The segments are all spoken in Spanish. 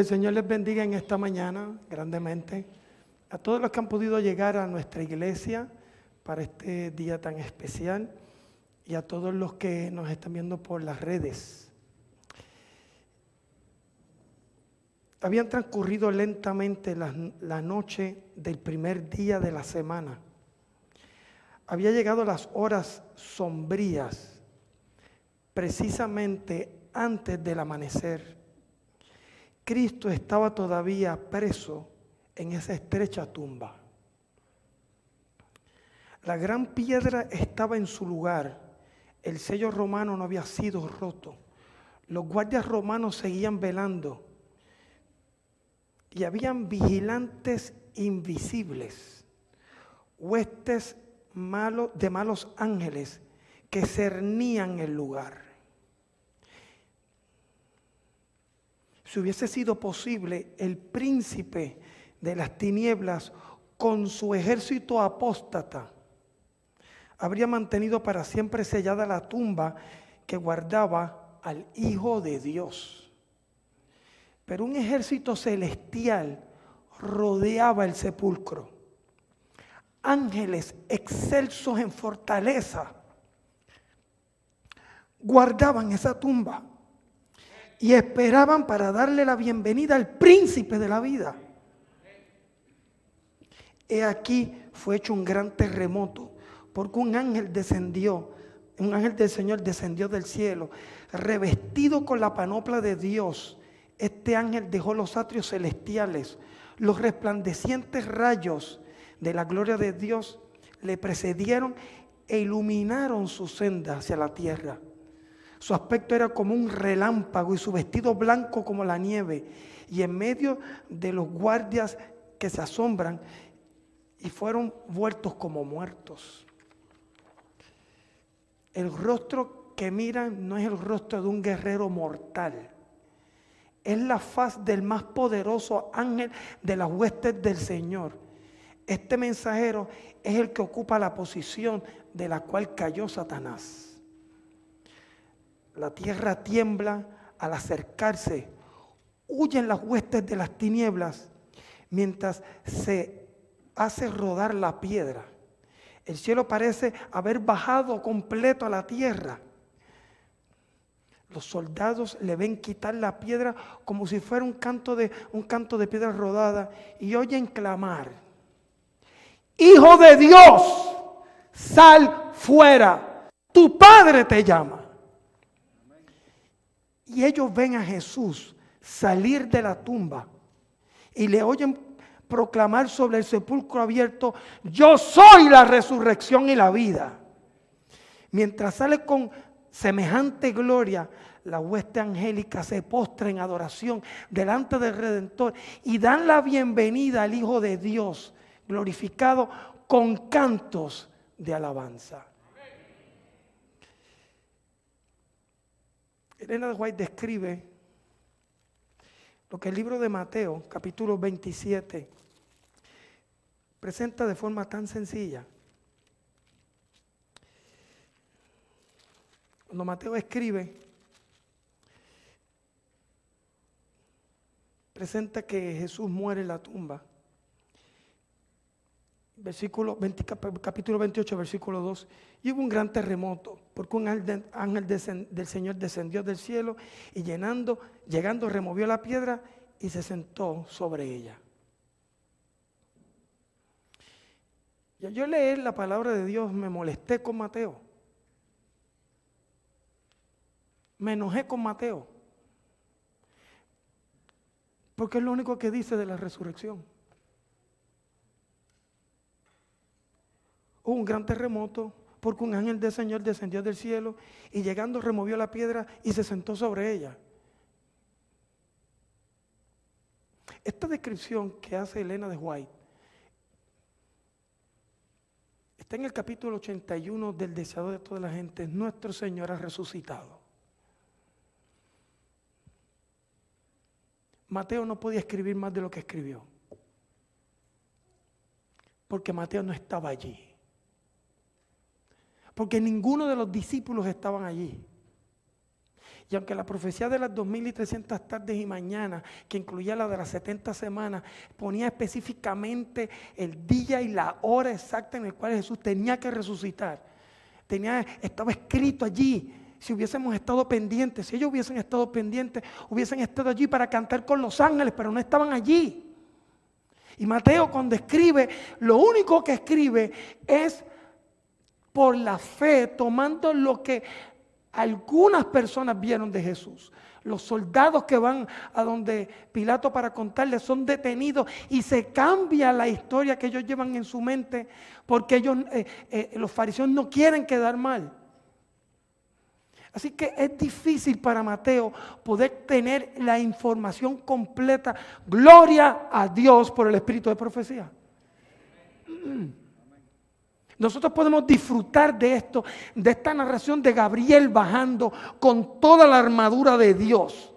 Que el Señor les bendiga en esta mañana grandemente. A todos los que han podido llegar a nuestra iglesia para este día tan especial y a todos los que nos están viendo por las redes. Habían transcurrido lentamente la, la noche del primer día de la semana. Había llegado las horas sombrías, precisamente antes del amanecer. Cristo estaba todavía preso en esa estrecha tumba. La gran piedra estaba en su lugar. El sello romano no había sido roto. Los guardias romanos seguían velando. Y habían vigilantes invisibles, huestes de malos ángeles que cernían el lugar. Si hubiese sido posible, el príncipe de las tinieblas con su ejército apóstata habría mantenido para siempre sellada la tumba que guardaba al Hijo de Dios. Pero un ejército celestial rodeaba el sepulcro. Ángeles excelsos en fortaleza guardaban esa tumba y esperaban para darle la bienvenida al príncipe de la vida. He aquí fue hecho un gran terremoto, porque un ángel descendió, un ángel del Señor descendió del cielo, revestido con la panopla de Dios. Este ángel dejó los atrios celestiales, los resplandecientes rayos de la gloria de Dios le precedieron e iluminaron su senda hacia la tierra. Su aspecto era como un relámpago y su vestido blanco como la nieve. Y en medio de los guardias que se asombran y fueron vueltos como muertos. El rostro que miran no es el rostro de un guerrero mortal. Es la faz del más poderoso ángel de las huestes del Señor. Este mensajero es el que ocupa la posición de la cual cayó Satanás. La tierra tiembla al acercarse. Huyen las huestes de las tinieblas mientras se hace rodar la piedra. El cielo parece haber bajado completo a la tierra. Los soldados le ven quitar la piedra como si fuera un canto de, un canto de piedra rodada y oyen clamar. Hijo de Dios, sal fuera. Tu padre te llama. Y ellos ven a Jesús salir de la tumba y le oyen proclamar sobre el sepulcro abierto, yo soy la resurrección y la vida. Mientras sale con semejante gloria, la hueste angélica se postra en adoración delante del Redentor y dan la bienvenida al Hijo de Dios, glorificado con cantos de alabanza. Elena de White describe lo que el libro de Mateo, capítulo 27, presenta de forma tan sencilla. Cuando Mateo escribe, presenta que Jesús muere en la tumba versículo capítulo 28, versículo 2, y hubo un gran terremoto, porque un ángel, del Señor descendió del cielo y llegando removió la piedra y se sentó sobre ella. Yo leer la palabra de Dios me molesté con Mateo. Me enojé con Mateo. Porque es lo único que dice de la resurrección. Un gran terremoto porque un ángel del Señor descendió del cielo y llegando removió la piedra y se sentó sobre ella. Esta descripción que hace Elena de White está en el capítulo 81 del deseado de toda la gente. Nuestro Señor ha resucitado. Mateo no podía escribir más de lo que escribió. Porque Mateo no estaba allí porque ninguno de los discípulos estaban allí. Y aunque la profecía de las 2300 tardes y mañanas, que incluía la de las 70 semanas, ponía específicamente el día y la hora exacta en el cual Jesús tenía que resucitar, tenía, estaba escrito allí. Si hubiésemos estado pendientes, si ellos hubiesen estado pendientes, hubiesen estado allí para cantar con los ángeles, pero no estaban allí. Y Mateo cuando escribe, lo único que escribe es por la fe, tomando lo que algunas personas vieron de Jesús. Los soldados que van a donde Pilato para contarles son detenidos y se cambia la historia que ellos llevan en su mente porque ellos, eh, eh, los fariseos no quieren quedar mal. Así que es difícil para Mateo poder tener la información completa. Gloria a Dios por el espíritu de profecía. Nosotros podemos disfrutar de esto, de esta narración de Gabriel bajando con toda la armadura de Dios.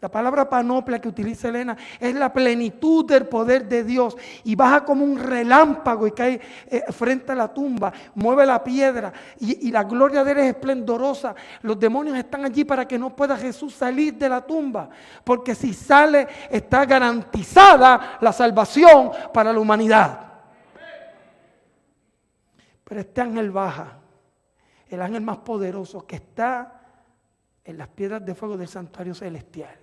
La palabra panoplia que utiliza Elena es la plenitud del poder de Dios y baja como un relámpago y cae eh, frente a la tumba, mueve la piedra y, y, la gloria de él es esplendorosa. Los demonios están allí para que no pueda Jesús salir de la tumba, porque si sale está garantizada la salvación para la humanidad. Pero este ángel baja, el ángel más poderoso que está en las piedras de fuego del santuario celestial.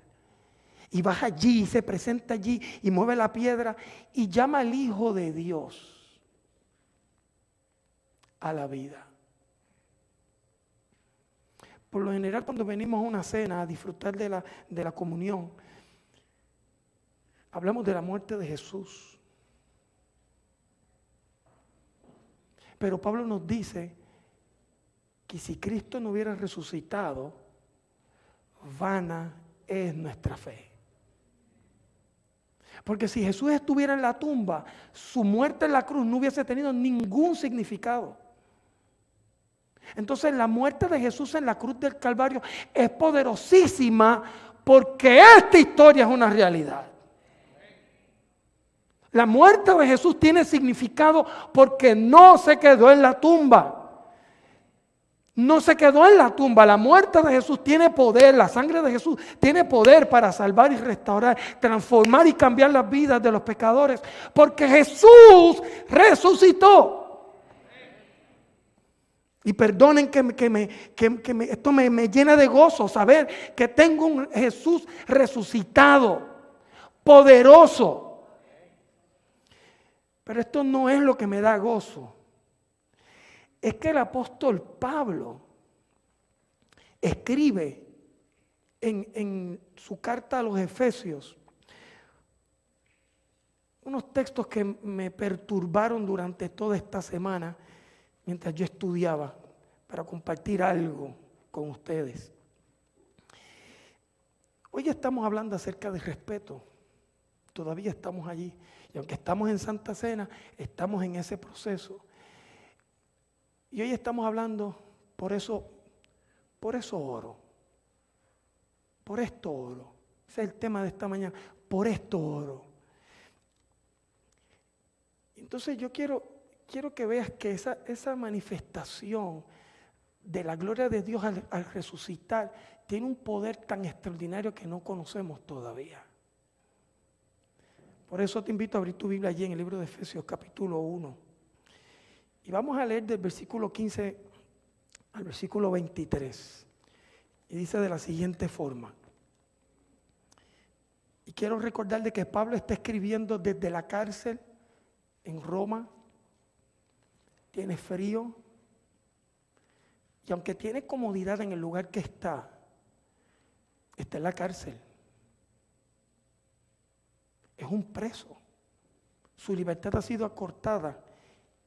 Y baja allí, y se presenta allí y mueve la piedra y llama al Hijo de Dios a la vida. Por lo general cuando venimos a una cena a disfrutar de la, de la comunión, hablamos de la muerte de Jesús. Pero Pablo nos dice que si Cristo no hubiera resucitado, vana es nuestra fe. Porque si Jesús estuviera en la tumba, su muerte en la cruz no hubiese tenido ningún significado. Entonces la muerte de Jesús en la cruz del Calvario es poderosísima porque esta historia es una realidad. La muerte de Jesús tiene significado porque no se quedó en la tumba no se quedó en la tumba. La muerte de Jesús tiene poder, la sangre de Jesús tiene poder para salvar y restaurar, transformar y cambiar las vidas de los pecadores, porque Jesús resucitó. Y perdonen que, me, esto me, me llena de gozo saber que tengo un Jesús resucitado, poderoso. Pero esto no es lo que me da gozo es que el apóstol Pablo escribe en, su carta a los Efesios unos textos que me perturbaron durante toda esta semana mientras yo estudiaba para compartir algo con ustedes. Hoy estamos hablando acerca de respeto. Todavía estamos allí. Aunque estamos en Santa Cena, estamos en ese proceso. Y hoy estamos hablando, por eso, por eso oro. Por esto oro. Ese es el tema de esta mañana. Por esto oro. Entonces yo quiero, quiero que veas que esa, esa manifestación de la gloria de Dios al resucitar tiene un poder tan extraordinario que no conocemos todavía. Por eso te invito a abrir tu Biblia allí en el libro de Efesios capítulo 1. Y vamos a leer del versículo 15 al versículo 23. Y dice de la siguiente forma. Y quiero recordar de que Pablo está escribiendo desde la cárcel en Roma. Tiene frío. Y aunque tiene comodidad en el lugar que está, está en la cárcel. Es un preso. Su libertad ha sido acortada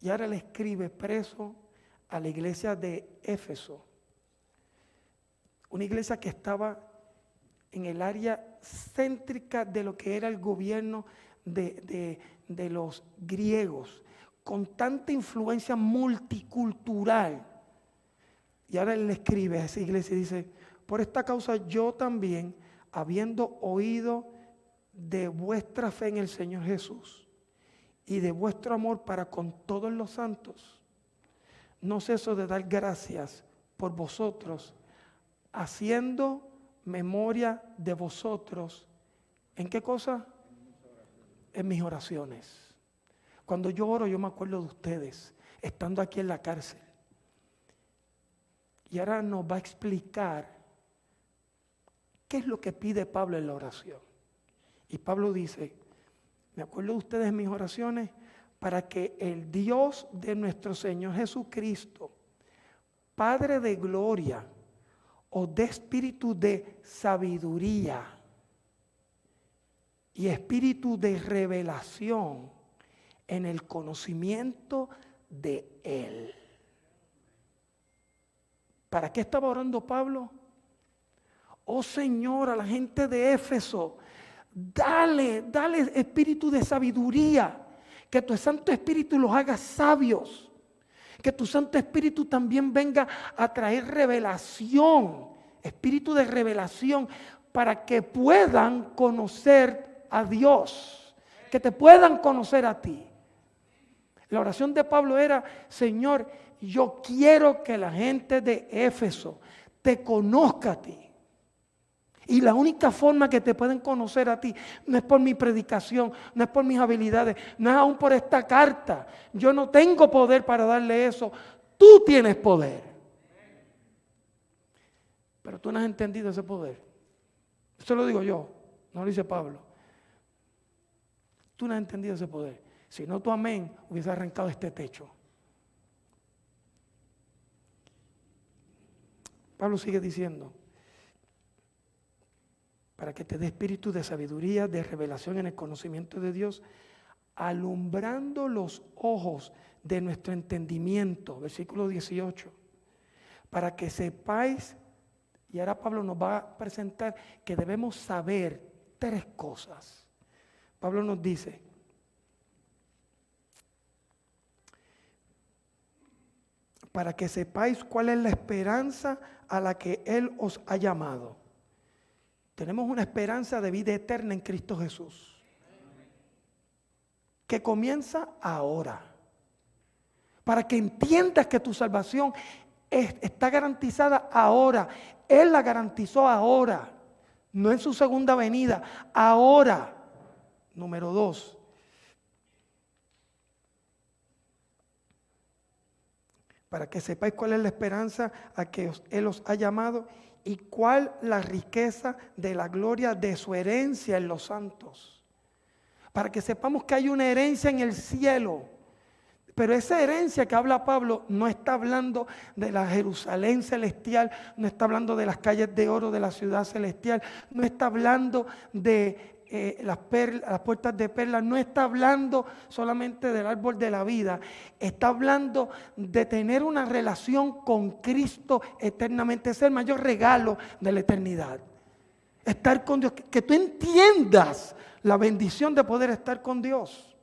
y ahora le escribe preso a la iglesia de Éfeso. Una iglesia que estaba en el área céntrica de lo que era el gobierno de, de los griegos, con tanta influencia multicultural. Y ahora él le escribe a esa iglesia y dice, por esta causa yo también, habiendo oído de vuestra fe en el Señor Jesús, y de vuestro amor para con todos los santos, no ceso de dar gracias por vosotros, haciendo memoria de vosotros. ¿En qué cosa? En mis oraciones. Cuando yo oro, yo me acuerdo de ustedes, estando aquí en la cárcel. Y ahora nos va a explicar qué es lo que pide Pablo en la oración. Y Pablo dice, me acuerdo de ustedes mis oraciones para que el Dios de nuestro Señor Jesucristo, Padre de gloria, o de espíritu de sabiduría y espíritu de revelación en el conocimiento de Él. ¿Para qué estaba orando Pablo? Oh Señor, a la gente de Éfeso, dale, dale espíritu de sabiduría, que tu Santo Espíritu los haga sabios, que tu Santo Espíritu también venga a traer revelación, espíritu de revelación, para que puedan conocer a Dios, que te puedan conocer a ti. La oración de Pablo era, Señor, yo quiero que la gente de Éfeso te conozca a ti. Y la única forma que te pueden conocer a ti no es por mi predicación, no es por mis habilidades, no es aún por esta carta. Yo no tengo poder para darle eso. Tú tienes poder. Pero tú no has entendido ese poder. Eso lo digo yo, no lo dice Pablo. Tú no has entendido ese poder. Si no, tu amén hubiese arrancado este techo. Pablo sigue diciendo, para que te dé espíritu de sabiduría, de revelación en el conocimiento de Dios, alumbrando los ojos de nuestro entendimiento, versículo 18, para que sepáis, y ahora Pablo nos va a presentar que debemos saber tres cosas. Pablo nos dice, para que sepáis cuál es la esperanza a la que Él os ha llamado tenemos una esperanza de vida eterna en Cristo Jesús. Que comienza ahora. Para que entiendas que tu salvación está garantizada ahora. Él la garantizó ahora. No en su segunda venida. Ahora. Número dos. Para que sepáis cuál es la esperanza a que Él os ha llamado y cuál la riqueza de la gloria de su herencia en los santos. Para que sepamos que hay una herencia en el cielo. Pero esa herencia que habla Pablo no está hablando de la Jerusalén celestial, no está hablando de las calles de oro de la ciudad celestial, no está hablando de eh, las, puertas de perlas, no está hablando solamente del árbol de la vida, está hablando de tener una relación con Cristo eternamente, es el mayor regalo de la eternidad. Estar con Dios, que, que tú entiendas la bendición de poder estar con Dios.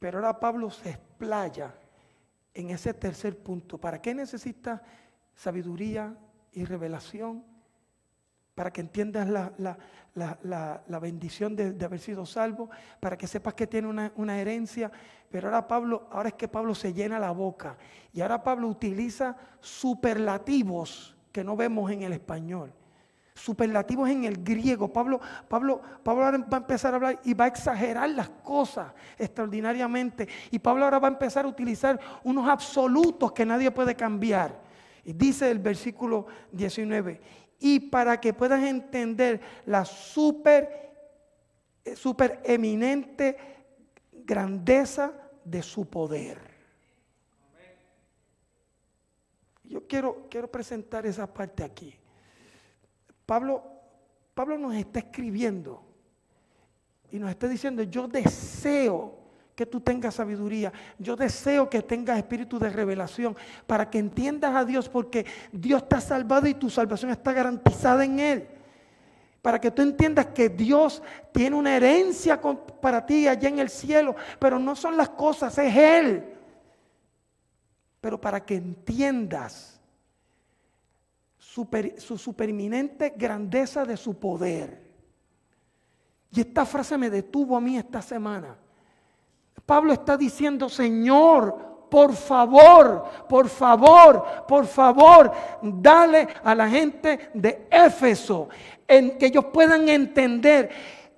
Pero ahora Pablo se explaya en ese tercer punto. ¿Para qué necesita sabiduría y revelación? Para que entiendas la, bendición de, haber sido salvo, para que sepas que tiene una, una, herencia. Pero ahora Pablo, ahora es que Pablo se llena la boca. Y ahora Pablo utiliza superlativos que no vemos en el español. Superlativos en el griego. Pablo, Pablo, Pablo ahora va a empezar a hablar y va a exagerar las cosas extraordinariamente. Y Pablo ahora va a empezar a utilizar unos absolutos que nadie puede cambiar. Y dice el versículo 19, y para que puedas entender la super, super eminente grandeza de su poder. Yo quiero, quiero presentar esa parte aquí. Pablo, Pablo nos está escribiendo y nos está diciendo, yo deseo que tú tengas sabiduría. Yo deseo que tengas espíritu de revelación para que entiendas a Dios porque Dios está salvado y tu salvación está garantizada en Él. Para que tú entiendas que Dios tiene una herencia para ti allá en el cielo, pero no son las cosas, es Él. Pero para que entiendas su supereminente grandeza de su poder. Y esta frase me detuvo a mí esta semana. Pablo está diciendo, Señor, por favor, por favor, por favor, dale a la gente de Éfeso en que ellos puedan entender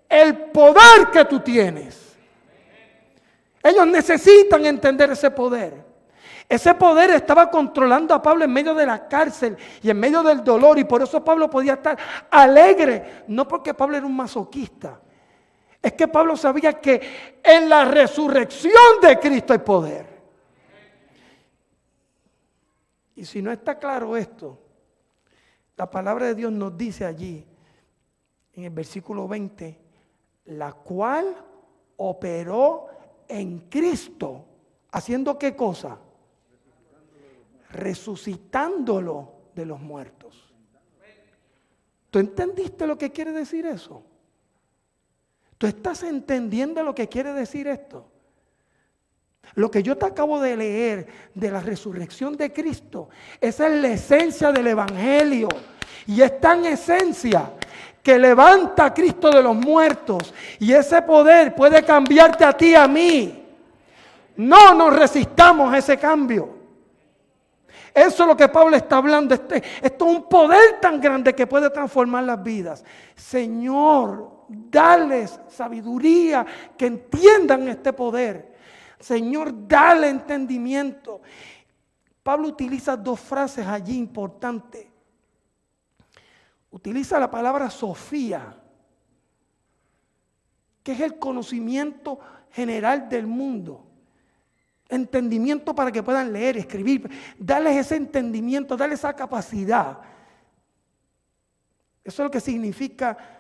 el poder que tú tienes. Ellos necesitan entender ese poder. Ese poder estaba controlando a Pablo en medio de la cárcel y en medio del dolor. Y por eso Pablo podía estar alegre. No porque Pablo era un masoquista. Es que Pablo sabía que en la resurrección de Cristo hay poder. Y si no está claro esto, la palabra de Dios nos dice allí, en el versículo 20, la cual operó en Cristo, haciendo qué cosa? resucitándolo de los muertos. ¿Tú entendiste lo que quiere decir eso? ¿Tú estás entendiendo lo que quiere decir esto? Lo que yo te acabo de leer de la resurrección de Cristo, esa es la esencia del Evangelio. Y es tan esencia que levanta a Cristo de los muertos. Y ese poder puede cambiarte a ti y a mí. No nos resistamos a ese cambio. Eso es lo que Pablo está hablando. Este, esto es un poder tan grande que puede transformar las vidas. Señor, dales sabiduría, que entiendan este poder. Señor, dale entendimiento. Pablo utiliza dos frases allí importantes. Utiliza la palabra Sofía, que es el conocimiento general del mundo entendimiento para que puedan leer, escribir, darles ese entendimiento, darles esa capacidad. Eso es lo que significa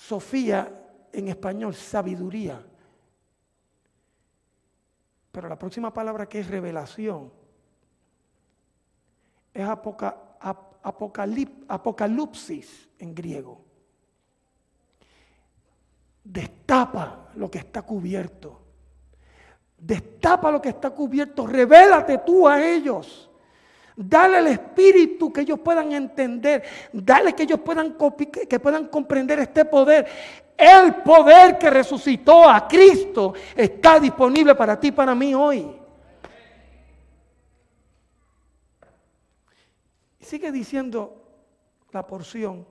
Sofía en español, sabiduría. Pero la próxima palabra que es revelación es apocalipsis en griego. Destapa lo que está cubierto. Destapa lo que está cubierto. Revélate tú a ellos. Dale el espíritu que ellos puedan entender. Dale que ellos puedan, que puedan comprender este poder. El poder que resucitó a Cristo está disponible para ti, para mí hoy. Sigue diciendo la porción.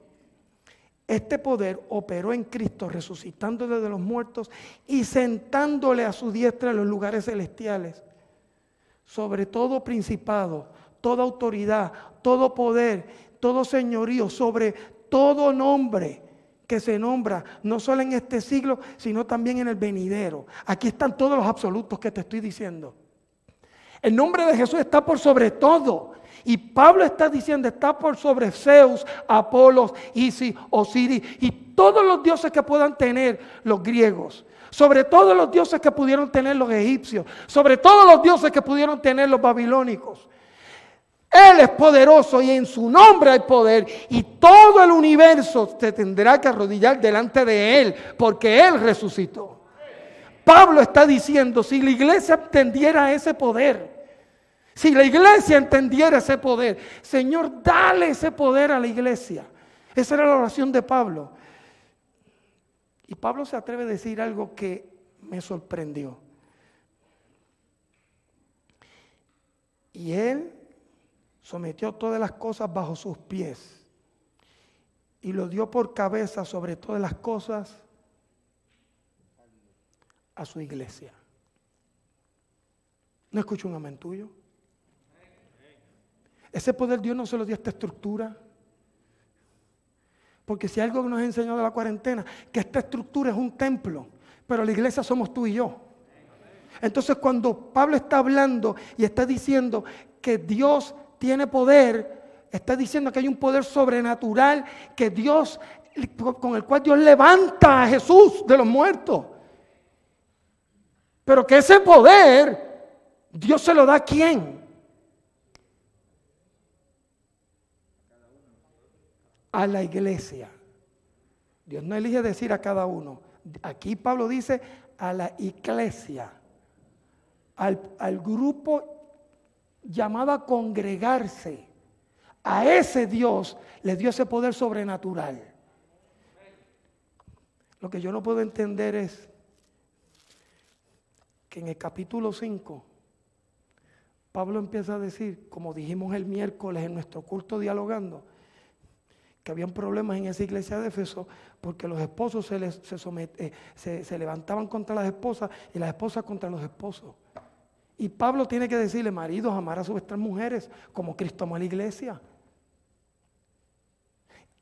Este poder operó en Cristo, resucitándole de los muertos y sentándole a su diestra en los lugares celestiales. Sobre todo principado, toda autoridad, todo poder, todo señorío, sobre todo nombre que se nombra, no solo en este siglo, sino también en el venidero. Aquí están todos los absolutos que te estoy diciendo. El nombre de Jesús está por sobre todo. Y Pablo está diciendo, está por sobre Zeus, Apolos, Isis, Osiris y todos los dioses que puedan tener los griegos. Sobre todos los dioses que pudieron tener los egipcios. Sobre todos los dioses que pudieron tener los babilónicos. Él es poderoso y en su nombre hay poder. Y todo el universo se tendrá que arrodillar delante de Él porque Él resucitó. Pablo está diciendo, si la iglesia entendiera ese poder, si la iglesia entendiera ese poder, Señor, dale ese poder a la iglesia. Esa era la oración de Pablo. Y Pablo se atreve a decir algo que me sorprendió. Y él sometió todas las cosas bajo sus pies y lo dio por cabeza sobre todas las cosas a su iglesia. ¿No escucho un amén tuyo? Ese poder Dios no se lo dio a esta estructura. Porque si algo nos ha enseñado la cuarentena, que esta estructura es un templo, pero la iglesia somos tú y yo. Entonces cuando Pablo está hablando y está diciendo que Dios tiene poder, está diciendo que hay un poder sobrenatural que Dios, con el cual Dios levanta a Jesús de los muertos. Pero que ese poder, Dios se lo da a quién? a la iglesia. Dios no elige decir a cada uno. Aquí Pablo dice a la iglesia, al, al grupo llamado a congregarse. A ese Dios le dio ese poder sobrenatural. Lo que yo no puedo entender es que en el capítulo 5 Pablo empieza a decir, como dijimos el miércoles en nuestro culto dialogando, que habían problemas en esa iglesia de Éfeso porque los esposos se, les, eh, se, se, levantaban contra las esposas y las esposas contra los esposos. Y Pablo tiene que decirle, maridos, amar a vuestras mujeres como Cristo amó a la iglesia.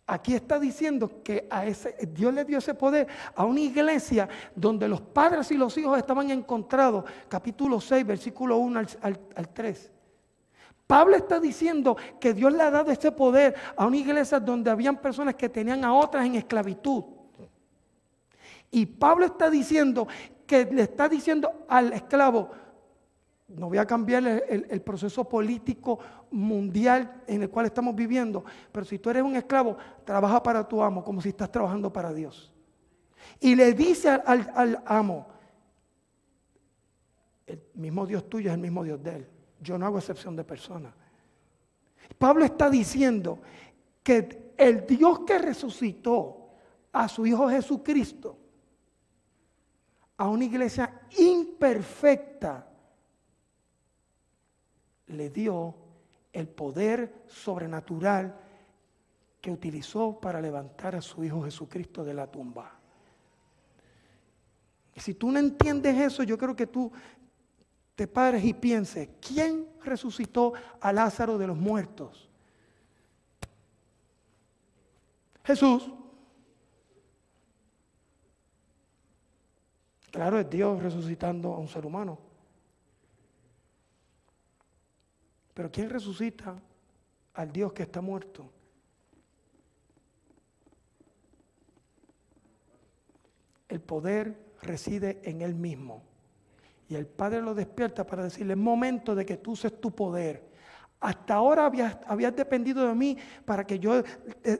Aquí está diciendo que a ese, Dios le dio ese poder a una iglesia donde los padres y los hijos estaban encontrados. Capítulo 6, versículo 1 al, al 3. Pablo está diciendo que Dios le ha dado ese poder a una iglesia donde habían personas que tenían a otras en esclavitud. Y Pablo está diciendo que le está diciendo al esclavo, no voy a cambiar el, proceso político mundial en el cual estamos viviendo, pero si tú eres un esclavo, trabaja para tu amo como si estás trabajando para Dios. Y le dice al, al amo, el mismo Dios tuyo es el mismo Dios de él. Yo no hago excepción de personas. Pablo está diciendo que el Dios que resucitó a su Hijo Jesucristo, a una iglesia imperfecta, le dio el poder sobrenatural que utilizó para levantar a su Hijo Jesucristo de la tumba. Y si tú no entiendes eso, yo creo que tú te pares y pienses, ¿quién resucitó a Lázaro de los muertos? Jesús. Claro, es Dios resucitando a un ser humano. Pero ¿quién resucita al Dios que está muerto? El poder reside en Él mismo. Y el Padre lo despierta para decirle, es momento de que tú uses tu poder. Hasta ahora habías, dependido de mí para que yo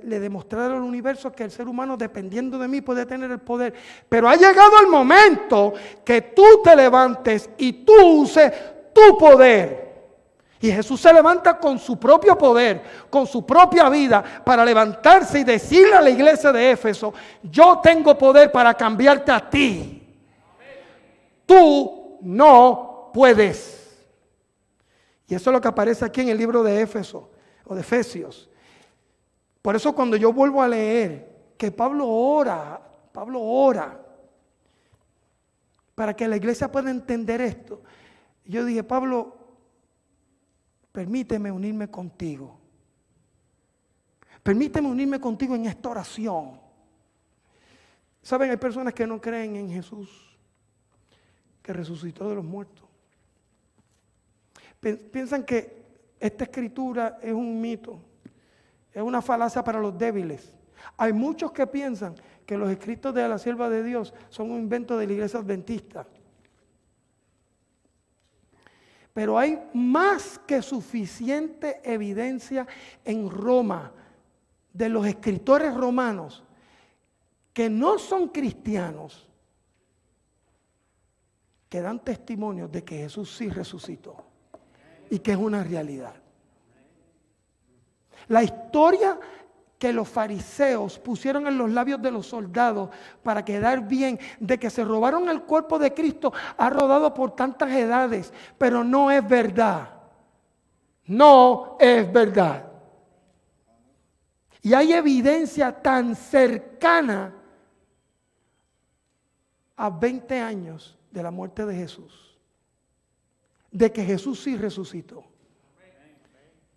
le demostrara al universo que el ser humano dependiendo de mí puede tener el poder. Pero ha llegado el momento que tú te levantes y tú uses tu poder. Y Jesús se levanta con su propio poder, con su propia vida, para levantarse y decirle a la iglesia de Éfeso, yo tengo poder para cambiarte a ti. Tú no puedes. Y eso es lo que aparece aquí en el libro de Éfeso o de Efesios. Por eso cuando yo vuelvo a leer que Pablo ora, Pablo ora para que la iglesia pueda entender esto. Yo dije, Pablo, permíteme unirme contigo. Permíteme unirme contigo en esta oración. Saben, hay personas que no creen en Jesús, que resucitó de los muertos. Piensan que esta escritura es un mito, es una falacia para los débiles. Hay muchos que piensan que los escritos de la sierva de Dios son un invento de la iglesia adventista. Pero hay más que suficiente evidencia en Roma de los escritores romanos que no son cristianos, que dan testimonio de que Jesús sí resucitó y que es una realidad. La historia que los fariseos pusieron en los labios de los soldados para quedar bien de que se robaron el cuerpo de Cristo ha rodado por tantas edades, pero no es verdad. No es verdad. Y hay evidencia tan cercana a 20 años de la muerte de Jesús, de que Jesús sí resucitó.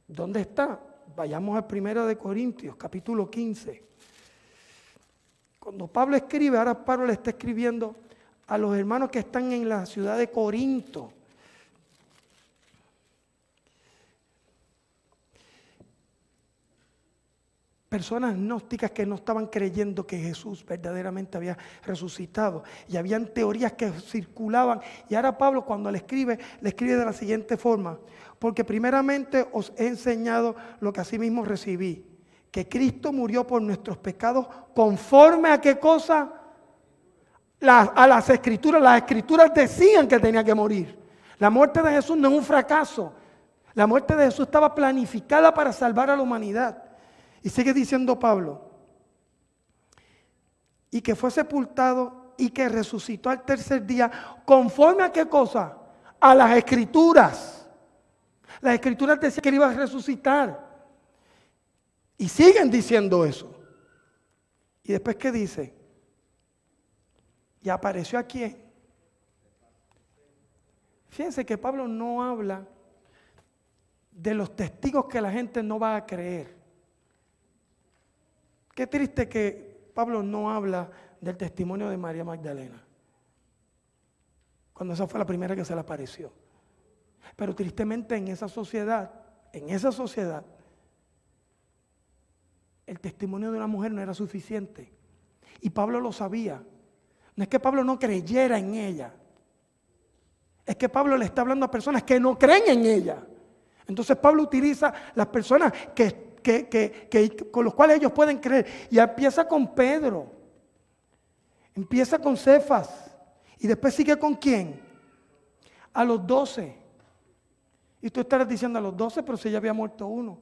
¿Dónde está? Vayamos al primero de Corintios, capítulo 15. Cuando Pablo escribe, ahora Pablo le está escribiendo a los hermanos que están en la ciudad de Corinto. Personas gnósticas que no estaban creyendo que Jesús verdaderamente había resucitado. Y habían teorías que circulaban. Y ahora Pablo cuando le escribe, le escribe de la siguiente forma. Porque primeramente os he enseñado lo que asimismo recibí, que Cristo murió por nuestros pecados conforme a qué cosa? a las escrituras. Las escrituras decían que tenía que morir. La muerte de Jesús no es un fracaso. La muerte de Jesús estaba planificada para salvar a la humanidad. Y sigue diciendo Pablo, y que fue sepultado y que resucitó al tercer día, conforme a qué cosa? A las escrituras. Las escrituras decían que iba a resucitar. Y siguen diciendo eso. ¿Y después qué dice? ¿Y apareció a quién? Fíjense que Pablo no habla de los testigos que la gente no va a creer. Qué triste que Pablo no habla del testimonio de María Magdalena. Cuando esa fue la primera que se le apareció. Pero tristemente en esa sociedad, en esa sociedad, el testimonio de una mujer no era suficiente. Y Pablo lo sabía. No es que Pablo no creyera en ella. Es que Pablo le está hablando a personas que no creen en ella. Entonces Pablo utiliza las personas que, con los cuales ellos pueden creer. Y empieza con Pedro. Empieza con Cefas. Y después sigue con quién? A los doce. Y tú estarás diciendo a los doce, pero si ya había muerto uno.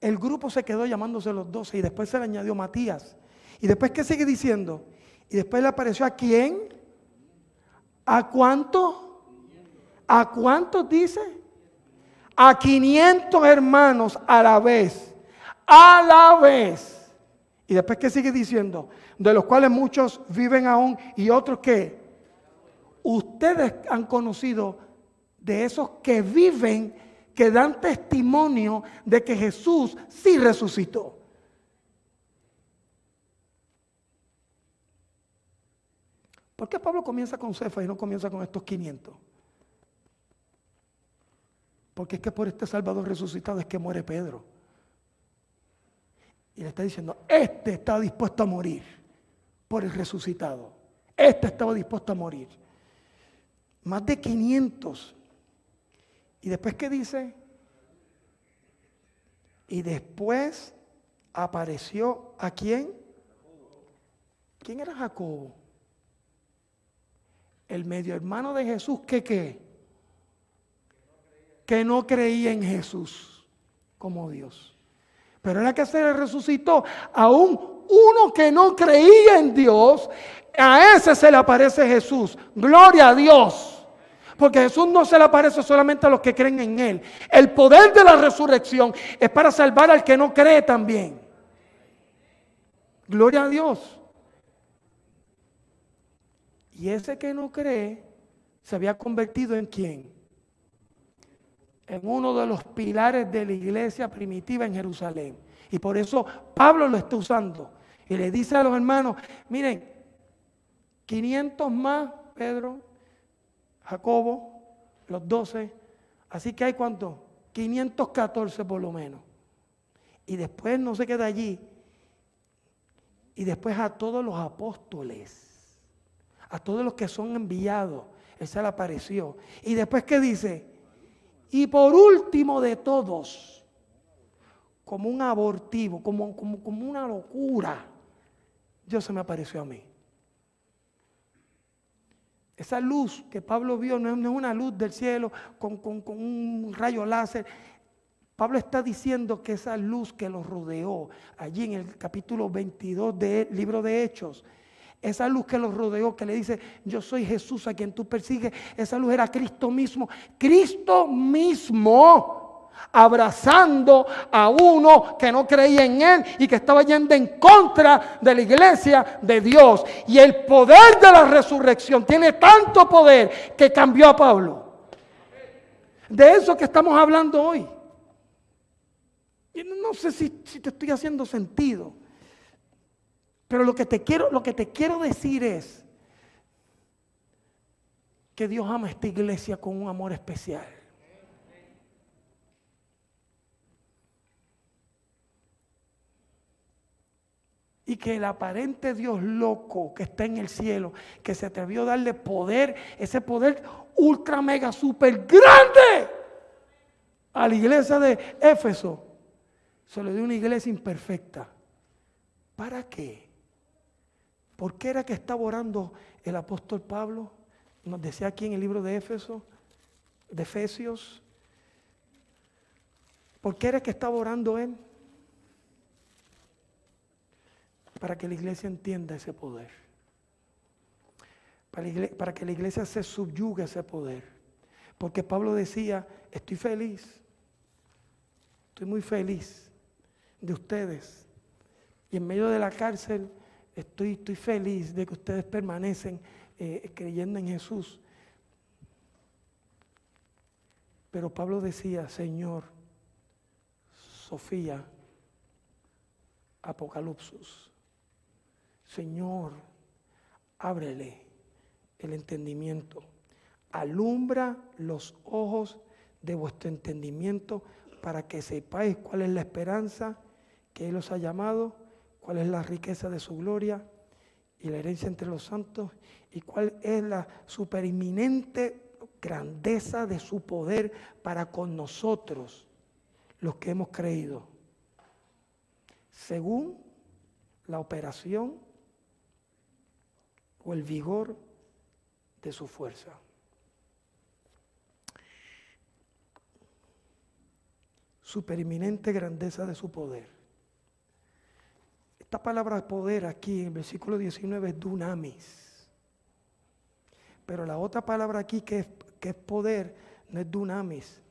El grupo se quedó llamándose los doce y después se le añadió Matías. Y después, ¿qué sigue diciendo? Y después le apareció a quién? ¿A cuánto? ¿A cuántos dice? A 500 hermanos a la vez. A la vez. Y después, ¿qué sigue diciendo? De los cuales muchos viven aún y otros que ustedes han conocido de esos que viven que dan testimonio de que Jesús sí resucitó. ¿Por qué Pablo comienza con Cefa y no comienza con estos 500? Porque es que por este Salvador resucitado es que muere Pedro. Y le está diciendo, este está dispuesto a morir por el resucitado. Este estaba dispuesto a morir. Más de 500 y después, ¿qué dice? Y después apareció a quién? ¿Quién era Jacobo? El medio hermano de Jesús, ¿qué qué? Que no creía en Jesús como Dios. Pero era que se resucitó aún uno que no creía en Dios, a ese se le aparece Jesús. Gloria a Dios. Porque Jesús no se le aparece solamente a los que creen en Él. El poder de la resurrección es para salvar al que no cree también. Gloria a Dios. Y ese que no cree se había convertido en quién? En uno de los pilares de la iglesia primitiva en Jerusalén. Y por eso Pablo lo está usando. Y le dice a los hermanos, miren, 500 más, Pedro, Jacobo, los doce. Así que hay cuánto? 514 por lo menos. Y después no se queda allí. Y después a todos los apóstoles, a todos los que son enviados, Él se le apareció. Y después, ¿qué dice? Y por último de todos, como un abortivo, como, como, como una locura, Dios se me apareció a mí. Esa luz que Pablo vio no es, una luz del cielo con, un rayo láser. Pablo está diciendo que esa luz que los rodeó allí en el capítulo 22 del libro de Hechos, esa luz que los rodeó, que le dice, yo soy Jesús a quien tú persigues, esa luz era Cristo mismo. Cristo mismo abrazando a uno que no creía en él y que estaba yendo en contra de la iglesia de Dios. Y el poder de la resurrección tiene tanto poder que cambió a Pablo. De eso que estamos hablando hoy. No sé si, si te estoy haciendo sentido. Pero lo que te quiero, lo que te quiero decir es que Dios ama a esta iglesia con un amor especial. Y que el aparente Dios loco que está en el cielo, que se atrevió a darle poder, ese poder ultra mega super grande a la iglesia de Éfeso, se lo dio una iglesia imperfecta. ¿Para qué? ¿Por qué era que estaba orando el apóstol Pablo? Nos decía aquí en el libro de Éfeso, de Efesios. ¿Por qué era que estaba orando él? para que la iglesia entienda ese poder. Para, que la iglesia se subyugue ese poder. Porque Pablo decía, estoy feliz Estoy muy feliz de ustedes. Y en medio de la cárcel estoy, feliz de que ustedes permanecen eh, creyendo en Jesús. Pero Pablo decía, Señor, Sofía, Apocalipsis, Señor, ábrele el entendimiento, alumbra los ojos de vuestro entendimiento para que sepáis cuál es la esperanza que Él os ha llamado, cuál es la riqueza de su gloria y la herencia entre los santos y cuál es la superinminente grandeza de su poder para con nosotros, los que hemos creído, según la operación o el vigor de su fuerza. Supereminente grandeza de su poder. Esta palabra poder aquí en el versículo 19 es dunamis. Pero la otra palabra aquí que es, que es poder no es dunamis.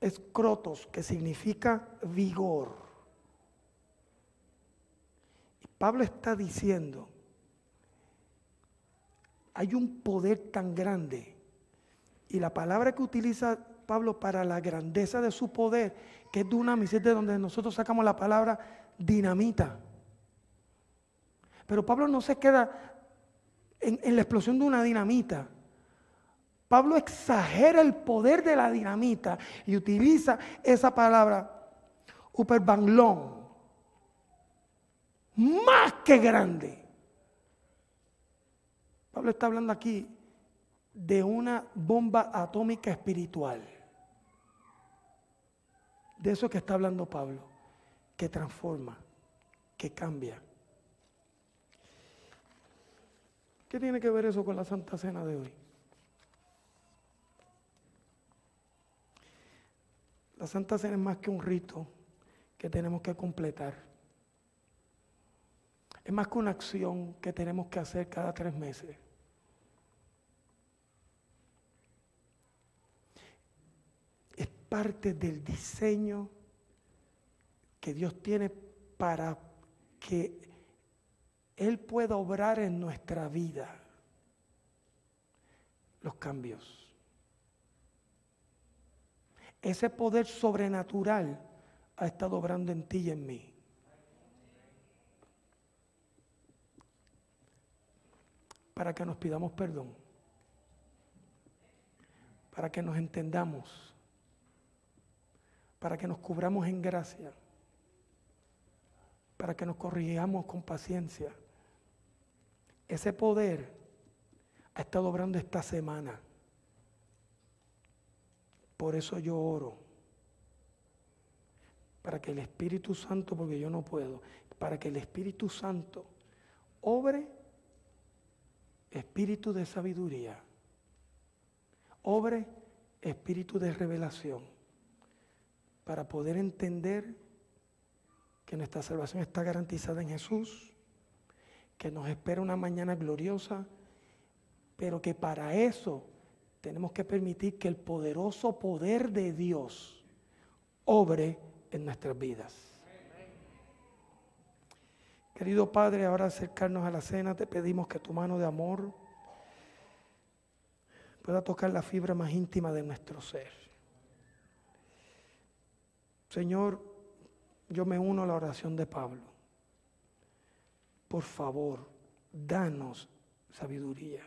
Es crotos, que significa vigor. Y Pablo está diciendo, hay un poder tan grande. Y la palabra que utiliza Pablo para la grandeza de su poder, que es dunamis, es de donde nosotros sacamos la palabra dinamita. Pero Pablo no se queda en, la explosión de una dinamita. Pablo exagera el poder de la dinamita y utiliza esa palabra, uperbanglón, más que grande. Pablo está hablando aquí de una bomba atómica espiritual. De eso que está hablando Pablo, que transforma, que cambia. ¿Qué tiene que ver eso con la Santa Cena de hoy? La Santa Cena es más que un rito que tenemos que completar. Es más que una acción que tenemos que hacer cada tres meses. Es parte del diseño que Dios tiene para que Él pueda obrar en nuestra vida los cambios. Ese poder sobrenatural ha estado obrando en ti y en mí. Para que nos pidamos perdón. Para que nos entendamos. Para que nos cubramos en gracia. Para que nos corrijamos con paciencia. Ese poder ha estado obrando esta semana. Por eso yo oro. Para que el Espíritu Santo, porque yo no puedo, para que el Espíritu Santo obre espíritu de sabiduría, obre espíritu de revelación, para poder entender que nuestra salvación está garantizada en Jesús, que nos espera una mañana gloriosa, pero que para eso tenemos que permitir que el poderoso poder de Dios obre en nuestras vidas. Querido Padre, ahora acercarnos a la cena, te pedimos que tu mano de amor pueda tocar la fibra más íntima de nuestro ser. Señor, yo me uno a la oración de Pablo. Por favor, danos sabiduría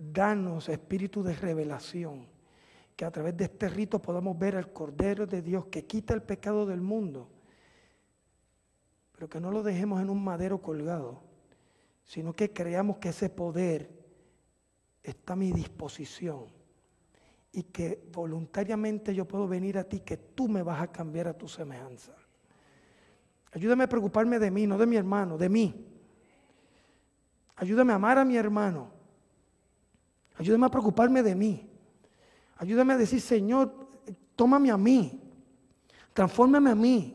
danos espíritu de revelación, que a través de este rito podamos ver al Cordero de Dios que quita el pecado del mundo, pero que no lo dejemos en un madero colgado, sino que creamos que ese poder está a mi disposición y que voluntariamente yo puedo venir a ti, que tú me vas a cambiar a tu semejanza. Ayúdame a preocuparme de mí, no de mi hermano, de mí. Ayúdame a amar a mi hermano Ayúdame a preocuparme de mí. Ayúdame a decir, Señor, tómame a mí. Transfórmame a mí.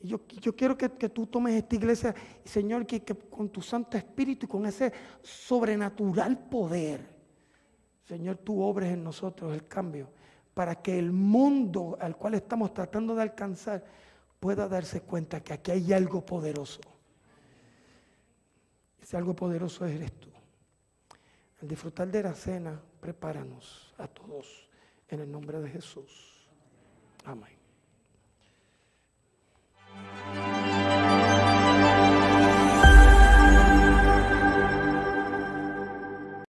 Yo, yo quiero que, tú tomes esta iglesia, Señor, que, que con tu Santo Espíritu y con ese sobrenatural poder, Señor, tú obres en nosotros el cambio para que el mundo al cual estamos tratando de alcanzar pueda darse cuenta que aquí hay algo poderoso. Ese algo poderoso eres tú. Al disfrutar de la cena, prepáranos a todos en el nombre de Jesús. Amén.